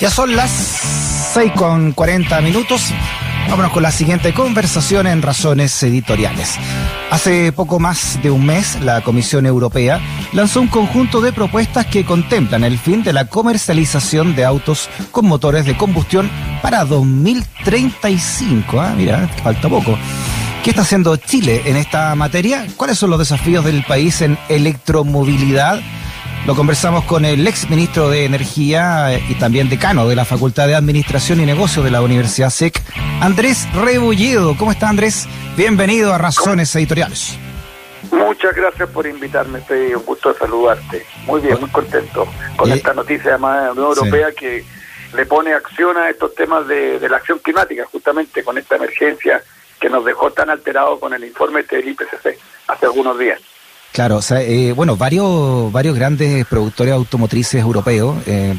Ya son las 6 con 40 minutos. Vámonos con la siguiente conversación en Razones Editoriales. Hace poco más de un mes, la Comisión Europea lanzó un conjunto de propuestas que contemplan el fin de la comercialización de autos con motores de combustión para 2035. Ah, mira, falta poco. ¿Qué está haciendo Chile en esta materia? ¿Cuáles son los desafíos del país en electromovilidad? Lo conversamos con el ex ministro de Energía eh, y también decano de la Facultad de Administración y Negocios de la Universidad SEC, Andrés Rebolledo. ¿Cómo está Andrés? Bienvenido a Razones Editoriales. Muchas gracias por invitarme, estoy un gusto de saludarte. Muy bien, muy contento con esta noticia además de la Unión Europea que le pone acción a estos temas de, la acción climática, justamente con esta emergencia que nos dejó tan alterados con el informe del IPCC hace algunos días. Claro, o sea, eh, bueno, varios, varios grandes productores automotrices europeos, eh,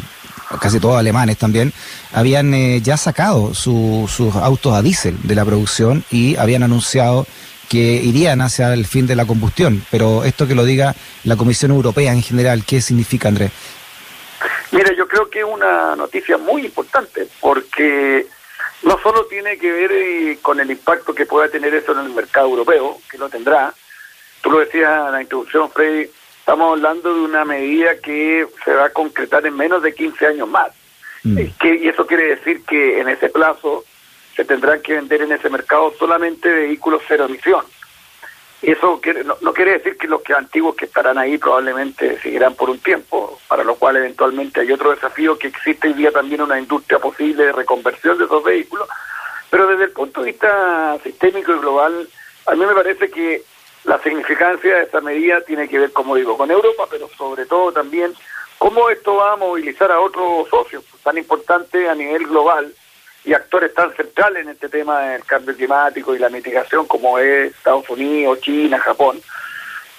casi todos alemanes también, habían eh, ya sacado sus autos a diésel de la producción y habían anunciado que irían hacia el fin de la combustión. Pero esto que lo diga la Comisión Europea en general, ¿qué significa, Andrés? Mira, yo creo que es una noticia muy importante porque no solo tiene que ver con el impacto que pueda tener eso en el mercado europeo, que lo tendrá, Tú lo decías en la introducción, Freddy, estamos hablando de una medida que se va a concretar en menos de 15 años más. Mm. Que, y eso quiere decir que en ese plazo se tendrán que vender en ese mercado solamente vehículos cero emisión. Y eso no, quiere decir que los que antiguos que estarán ahí probablemente seguirán por un tiempo, para lo cual eventualmente hay otro desafío que existe hoy día también una industria posible de reconversión de esos vehículos. Pero desde el punto de vista sistémico y global, a mí me parece que la significancia de esta medida tiene que ver, como digo, con Europa, pero sobre todo también cómo esto va a movilizar a otros socios tan importantes a nivel global y actores tan centrales en este tema del cambio climático y la mitigación como es Estados Unidos, China, Japón.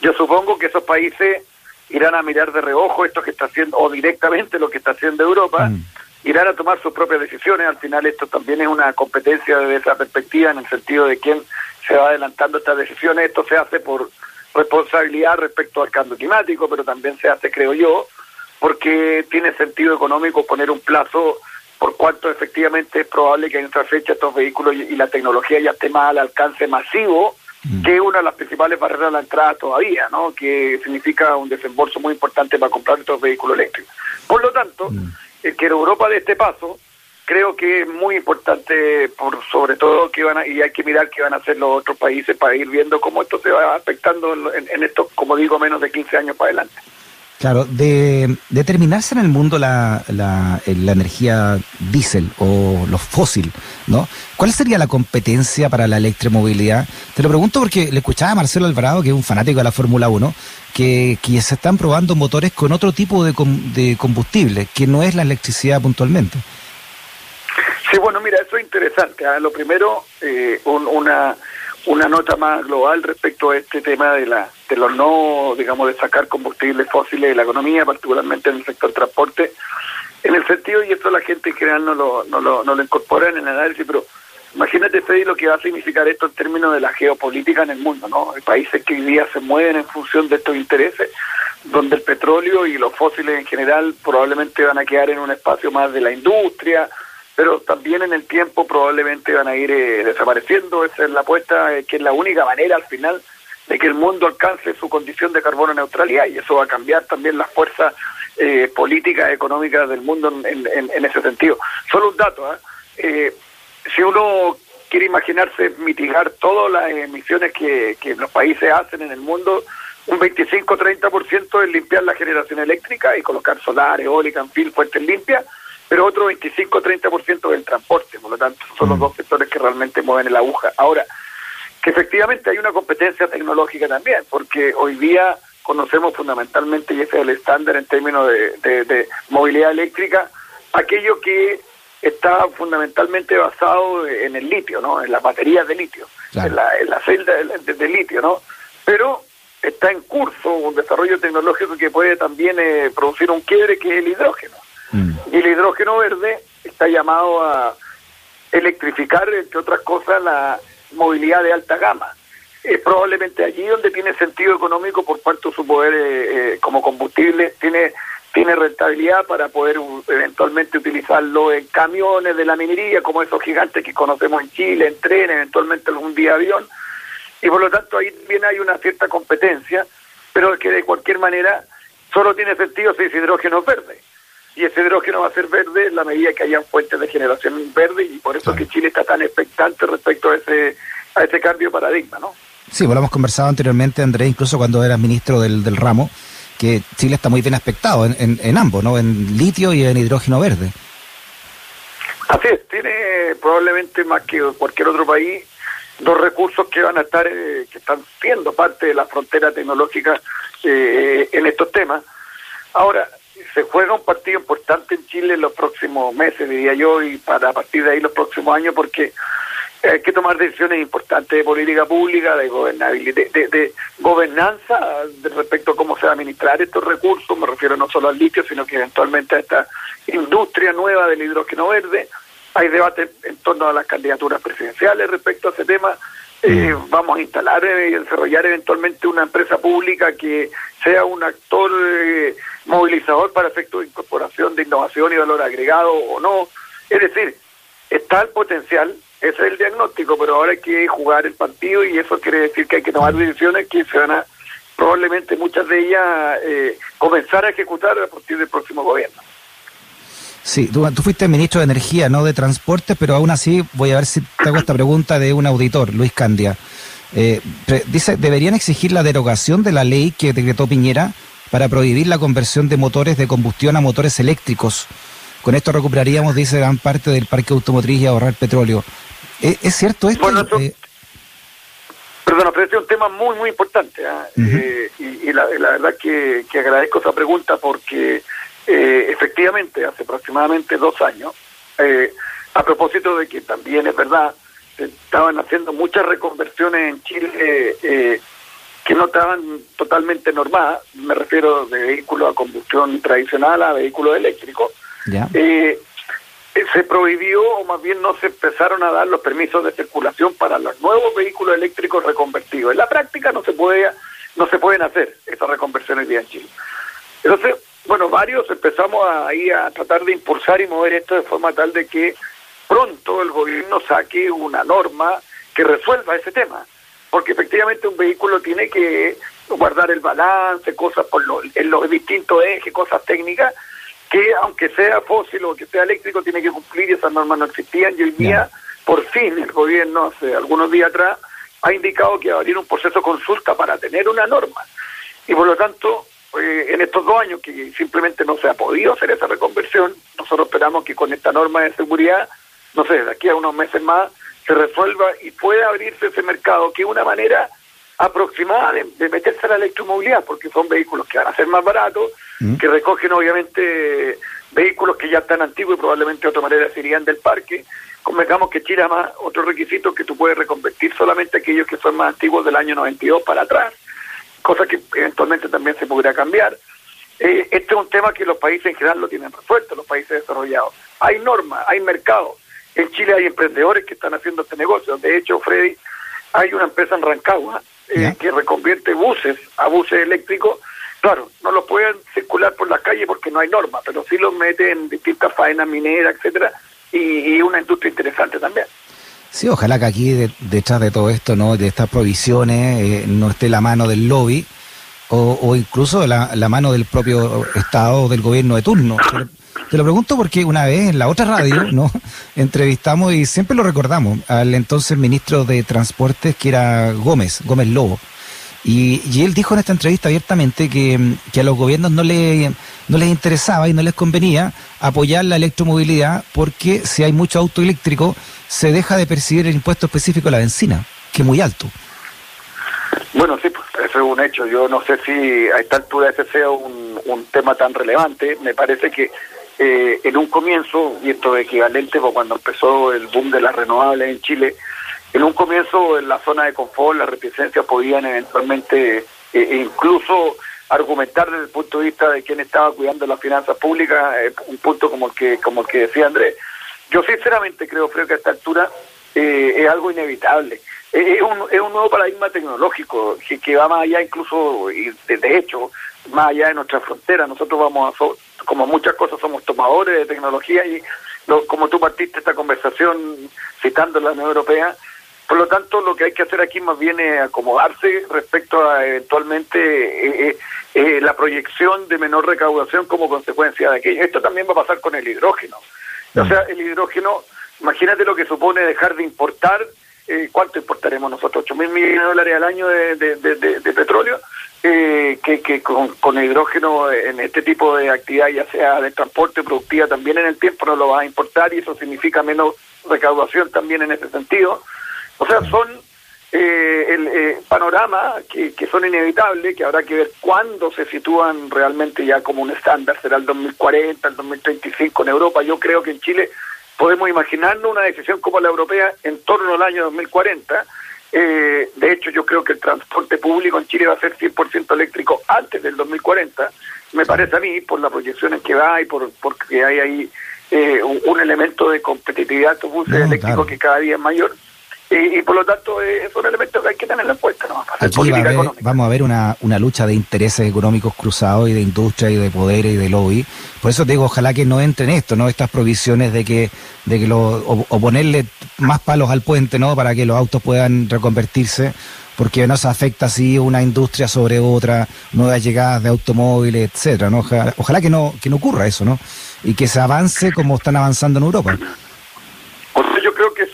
Yo supongo que esos países irán a mirar de reojo esto que está haciendo, o directamente lo que está haciendo Europa, mm. Irán a tomar sus propias decisiones. Al final esto también es una competencia desde esa perspectiva en el sentido de quién se va adelantando estas decisiones. Esto se hace por responsabilidad respecto al cambio climático, pero también se hace, creo yo, porque tiene sentido económico poner un plazo por cuanto efectivamente es probable que en esta fecha estos vehículos y la tecnología ya esté más al alcance masivo, mm. que es una de las principales barreras a la entrada todavía, ¿no? que significa un desembolso muy importante para comprar estos vehículos eléctricos. Por lo tanto, mm. Que Europa de este paso creo que es muy importante, por sobre todo que van a, y hay que mirar qué van a hacer los otros países para ir viendo cómo esto se va afectando en, en esto, como digo, menos de 15 años para adelante. Claro, de determinarse en el mundo la, la, la energía diésel o los fósil, ¿no? ¿Cuál sería la competencia para la electromovilidad? Te lo pregunto porque le escuchaba a Marcelo Alvarado, que es un fanático de la Fórmula 1, que, que se están probando motores con otro tipo de, de combustible, que no es la electricidad puntualmente. Sí, bueno, mira, eso es interesante. ¿ah? Lo primero, eh, una, una nota más global respecto a este tema de la de los no, digamos, de sacar combustibles fósiles de la economía, particularmente en el sector transporte, en el sentido, y esto la gente en general no lo, no lo, no lo incorpora en el análisis, pero imagínate, Freddy, lo que va a significar esto en términos de la geopolítica en el mundo, ¿no? Hay países que hoy día se mueven en función de estos intereses, donde el petróleo y los fósiles en general probablemente van a quedar en un espacio más de la industria, pero también en el tiempo probablemente van a ir eh, desapareciendo. Esa es la apuesta, que es la única manera al final de que el mundo alcance su condición de carbono neutralidad y eso va a cambiar también las fuerzas eh, políticas, económicas del mundo en, ese sentido. Solo un dato, ¿eh? si uno quiere imaginarse mitigar todas las emisiones que, que los países hacen en el mundo, un 25-30% es limpiar la generación eléctrica y colocar solar, eólica, en fin, fuentes limpias, pero otro 25-30% del transporte, por lo tanto son los mm. dos sectores que realmente mueven la aguja. Ahora, que efectivamente hay una competencia tecnológica también, porque hoy día conocemos fundamentalmente, y ese es el estándar en términos de, movilidad eléctrica, aquello que está fundamentalmente basado en el litio, ¿no? En las baterías de litio, en, la, en la celda de, litio, ¿no? Pero está en curso un desarrollo tecnológico que puede también eh, producir un quiebre que es el hidrógeno. Mm. Y el hidrógeno verde está llamado a electrificar, entre otras cosas, la movilidad de alta gama. Es probablemente allí donde tiene sentido económico por cuanto su poder eh, eh, como combustible tiene tiene rentabilidad para poder eventualmente utilizarlo en camiones de la minería, como esos gigantes que conocemos en Chile, en trenes, eventualmente algún día avión, y por lo tanto ahí también hay una cierta competencia, pero que de cualquier manera solo tiene sentido si ese hidrógeno es verde. Y ese hidrógeno va a ser verde en la medida que haya fuentes de generación verde, y por eso es que Chile está tan expectante respecto a ese, a ese cambio de paradigma, ¿no? Sí, pues lo hemos conversado anteriormente, Andrés, incluso cuando eras ministro del, del ramo, que Chile está muy bien aspectado en, en, ambos, ¿no? En litio y en hidrógeno verde. Así es, tiene probablemente más que cualquier otro país dos recursos que van a estar, eh, que están siendo parte de la frontera tecnológica eh, en estos temas. Ahora, se juega un partido importante en Chile en los próximos meses, diría yo, y para a partir de ahí los próximos años, porque hay que tomar decisiones importantes de política pública, de gobernabilidad, de, gobernanza respecto a cómo se va a administrar estos recursos, me refiero no solo al litio, sino que eventualmente a esta industria nueva del hidrógeno verde. Hay debate en torno a las candidaturas presidenciales respecto a ese tema. Eh, vamos a instalar y desarrollar eventualmente una empresa pública que sea un actor eh, movilizador para efectos de incorporación de innovación y valor agregado o no. Es decir, está el potencial, ese es el diagnóstico, pero ahora hay que jugar el partido y eso quiere decir que hay que tomar decisiones que se van a, probablemente muchas de ellas, eh, comenzar a ejecutar a partir del próximo gobierno. Sí, tú, fuiste ministro de Energía, no de Transporte, pero aún así voy a ver si te hago esta pregunta de un auditor, Luis Candia. Eh, dice, ¿deberían exigir la derogación de la ley que decretó Piñera para prohibir la conversión de motores de combustión a motores eléctricos? Con esto recuperaríamos, dice, gran parte del parque automotriz y ahorrar petróleo. ¿Es, cierto esto? Bueno, eh, Perdona, pero este es un tema muy, muy importante. ¿ah? Eh, y, la, verdad que, agradezco esa pregunta porque eh, efectivamente hace aproximadamente dos años, a propósito de que también es verdad, se estaban haciendo muchas reconversiones en Chile que no estaban totalmente normadas, me refiero de vehículos a combustión tradicional a vehículos eléctricos. Ya se prohibió, o más bien no se empezaron a dar los permisos de circulación para los nuevos vehículos eléctricos reconvertidos. En la práctica no se puede, no se pueden hacer esas reconversiones día en Chile. Entonces, bueno, varios empezamos ahí a tratar de impulsar y mover esto de forma tal de que pronto el gobierno saque una norma que resuelva ese tema. Porque efectivamente un vehículo tiene que guardar el balance, cosas por en los distintos ejes, cosas técnicas, que aunque sea fósil o que sea eléctrico, tiene que cumplir y esas normas no existían. Y hoy día, por fin, el gobierno, hace algunos días atrás, ha indicado que va a abrir un proceso de consulta para tener una norma. Y por lo tanto, eh, en estos dos años que simplemente no se ha podido hacer esa reconversión, nosotros esperamos que con esta norma de seguridad, no sé, de aquí a unos meses más, se resuelva y pueda abrirse ese mercado, que es una manera aproximada de, meterse a la electromovilidad, porque son vehículos que van a ser más baratos, mm. que recogen obviamente vehículos que ya están antiguos y probablemente de otra manera se irían del parque. Convengamos que Chile más otro requisito que tú puedes reconvertir solamente aquellos que son más antiguos del año 92 para atrás, cosa que eventualmente también se podría cambiar. Eh, este es un tema que los países en general lo tienen resuelto, los países desarrollados. Hay normas, hay mercados. En Chile hay emprendedores que están haciendo este negocio. De hecho, Freddy, hay una empresa en Rancagua eh, que reconvierte buses a buses eléctricos. Claro, no los pueden circular por la calle porque no hay norma, pero sí los meten en distintas faenas mineras, etcétera, y, una industria interesante también. Sí, ojalá que aquí detrás de todo esto, no, de estas provisiones, eh, no esté la mano del lobby o, o incluso la, la, mano del propio Estado o del gobierno de turno. Te lo pregunto porque una vez en la otra radio, ¿no? Entrevistamos y siempre lo recordamos al entonces ministro de Transportes que era Gómez, Gómez Lobo. Y, él dijo en esta entrevista abiertamente que, a los gobiernos no, le, no les interesaba y no les convenía apoyar la electromovilidad porque si hay mucho auto eléctrico se deja de percibir el impuesto específico a la benzina, que es muy alto. Bueno, sí, pues, eso es un hecho. Yo no sé si a esta altura ese sea un, un tema tan relevante. Me parece que eh, en un comienzo, y esto es equivalente cuando empezó el boom de las renovables en Chile, en un comienzo en la zona de confort las reticencias podían eventualmente eh, e incluso argumentar desde el punto de vista de quien estaba cuidando las finanzas públicas, eh, un punto como el que como el que decía Andrés. Yo sinceramente creo, creo que a esta altura es algo inevitable. es un, es un nuevo paradigma tecnológico que, que va más allá incluso, y de hecho, más allá de nuestra frontera. Nosotros vamos a, como muchas cosas, somos tomadores de tecnología y como tú partiste esta conversación citando la Unión Europea, por lo tanto, lo que hay que hacer aquí más bien es acomodarse respecto a eventualmente eh, eh, eh, la proyección de menor recaudación como consecuencia de aquello. Esto también va a pasar con el hidrógeno. O sea, el hidrógeno, imagínate lo que supone dejar de importar, ¿cuánto importaremos nosotros? ¿8 mil millones de dólares al año de, de petróleo? Eh, que, que con, con, hidrógeno en este tipo de actividad, ya sea de transporte productiva, también en el tiempo no lo va a importar y eso significa menos recaudación también en ese sentido. O sea, son eh, el eh, panorama que, que son inevitables, que habrá que ver cuándo se sitúan realmente ya como un estándar, será el 2040, el 2035 en Europa. Yo creo que en Chile podemos imaginarnos una decisión como la europea en torno al año 2040 eh, de hecho, yo creo que el transporte público en Chile va a ser 100% eléctrico antes del 2040, me parece a mí, por las proyecciones que va y por porque hay ahí eh, un, elemento de competitividad de autobuses eléctricos que cada día es mayor y, por lo tanto eh, es un elemento que hay que tener en cuenta. ¿no? Aquí vamos a ver una, una lucha de intereses económicos cruzados y de industria y de poder y de lobby. Por eso te digo, ojalá que no entren esto, ¿no? Estas provisiones de que, de que lo, o, ponerle más palos al puente, ¿no? Para que los autos puedan reconvertirse porque no se afecta así una industria sobre otra, nuevas llegadas de automóviles, etcétera, ¿no? Ojalá, ojalá, que no que no ocurra eso, ¿no? Y que se avance como están avanzando en Europa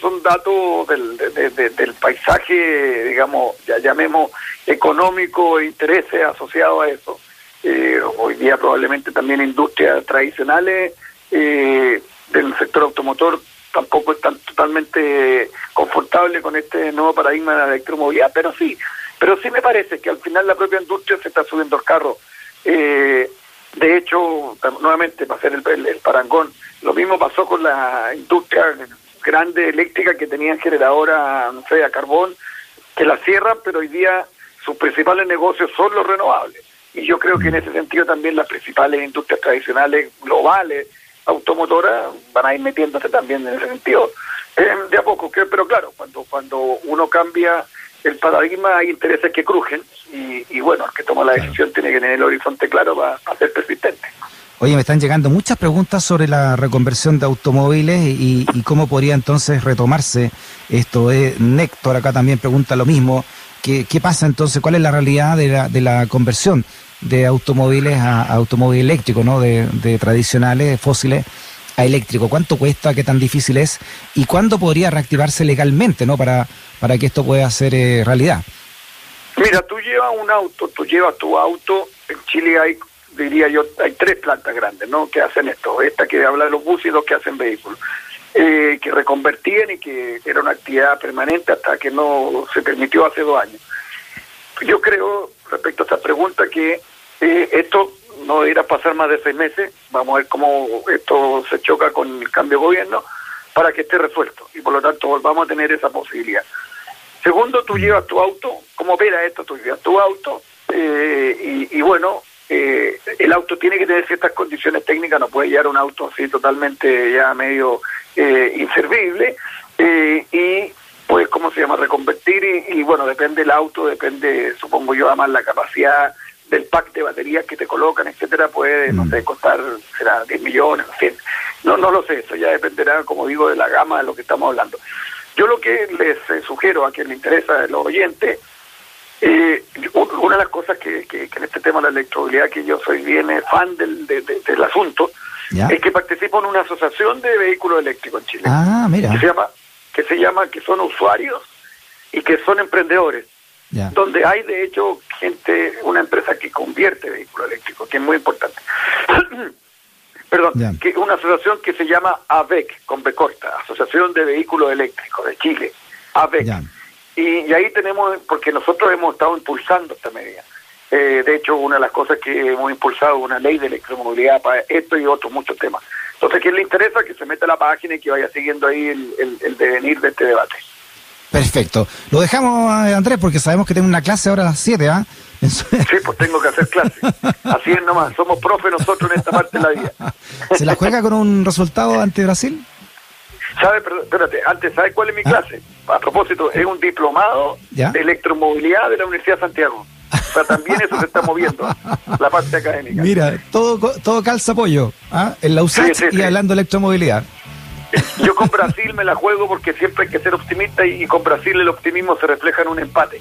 son datos del, del paisaje, digamos, ya llamemos económico, intereses asociados a eso. Eh, hoy día probablemente también industrias tradicionales eh, del sector automotor tampoco están totalmente confortables con este nuevo paradigma de la electromovilidad, pero sí, pero sí me parece que al final la propia industria se está subiendo el carro. Eh, de hecho, nuevamente, para hacer el, el, parangón, lo mismo pasó con la industria grande eléctrica que tenían generadora, no sé, a carbón, que la cierran, pero hoy día sus principales negocios son los renovables. Y yo creo que en ese sentido también las principales industrias tradicionales globales automotoras van a ir metiéndose también en ese sentido eh, de a poco. Que, pero claro, cuando, cuando uno cambia el paradigma hay intereses que crujen y, y bueno, el que toma la decisión tiene que tener el horizonte claro para, para ser persistente. Oye, me están llegando muchas preguntas sobre la reconversión de automóviles y, cómo podría entonces retomarse esto. Eh, Néctor acá también pregunta lo mismo. ¿Qué, ¿Qué, pasa entonces? ¿Cuál es la realidad de la, de la conversión de automóviles a, automóviles eléctricos, ¿no? De, de, tradicionales, fósiles a eléctrico? ¿Cuánto cuesta? ¿Qué tan difícil es? ¿Y cuándo podría reactivarse legalmente, ¿no? Para, para que esto pueda ser eh, realidad. Mira, tú llevas un auto, tú llevas tu auto. En Chile hay diría yo, hay tres plantas grandes, ¿no? Que hacen esto. Esta que habla de los buses y dos que hacen vehículos. Eh, que reconvertían y que era una actividad permanente hasta que no se permitió hace dos años. Yo creo, respecto a esta pregunta, que eh, esto no debería pasar más de seis meses. Vamos a ver cómo esto se choca con el cambio de gobierno para que esté resuelto y por lo tanto volvamos a tener esa posibilidad. Segundo, tú llevas tu auto, ¿cómo opera esto? Tú llevas tu auto eh, y, y, bueno, eh, el auto tiene que tener ciertas condiciones técnicas, no puede llevar un auto así totalmente ya medio eh, inservible, eh, y pues, ¿cómo se llama?, reconvertir, y, bueno, depende del auto, depende, supongo yo, además la capacidad del pack de baterías que te colocan, etcétera, puede, no mm. sé, costar, será 10 millones, en no, no lo sé, eso ya dependerá, como digo, de la gama de lo que estamos hablando. Yo lo que les sugiero a quien le interesa, a los oyentes, eh, una de las cosas que, en este tema de la electromovilidad, que yo soy bien eh, fan del, del asunto, es que participo en una asociación de vehículos eléctricos en Chile. Ah, mira. Que se llama, que se llama, que son usuarios y que son emprendedores. Donde hay, de hecho, gente, una empresa que convierte vehículos eléctricos, que es muy importante. Perdón, que una asociación que se llama AVEC, con B corta, Asociación de Vehículos Eléctricos de Chile. AVEC. Y, ahí tenemos, porque nosotros hemos estado impulsando esta medida. Eh, de hecho, una de las cosas que hemos impulsado es una ley de electromovilidad para esto y otros muchos temas. Entonces, quien le interesa, que se meta a la página y que vaya siguiendo ahí el, devenir de este debate. Perfecto. Lo dejamos, eh, Andrés, porque sabemos que tengo una clase ahora a las 7, ¿ah? Sí, pues tengo que hacer clase. Así es nomás, somos profe nosotros en esta parte de la vida. ¿Se la juega con un resultado ante Brasil? ¿Sabe? Espérate, antes, ¿sabes cuál es mi ¿Ah? A propósito, es un diplomado de electromovilidad de la Universidad de Santiago. O sea, también eso se está moviendo, la parte académica. Mira, todo, todo calza apoyo, ¿ah? en la USACH y hablando de electromovilidad. Yo con Brasil me la juego porque siempre hay que ser optimista y, con Brasil el optimismo se refleja en un empate.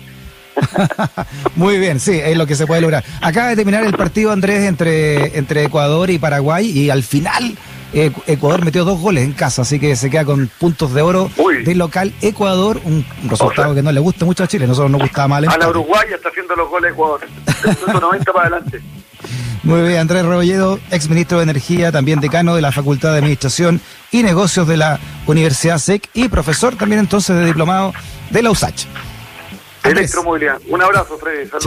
Muy bien, sí, es lo que se puede lograr. Acaba de terminar el partido, Andrés, entre, entre Ecuador y Paraguay y al final Ecuador metió dos goles en casa, así que se queda con puntos de oro de local Ecuador, un resultado que no le gusta mucho a Chile, nosotros nos gustaba mal. A la Uruguay está haciendo los goles Ecuador, 90 para adelante. Muy bien, Andrés Rebolledo, ex ministro de Energía, también decano de la Facultad de Administración y Negocios de la Universidad SEC y profesor también entonces de diplomado de la USACH. Electromovilidad. Un abrazo, Freddy. Saludos.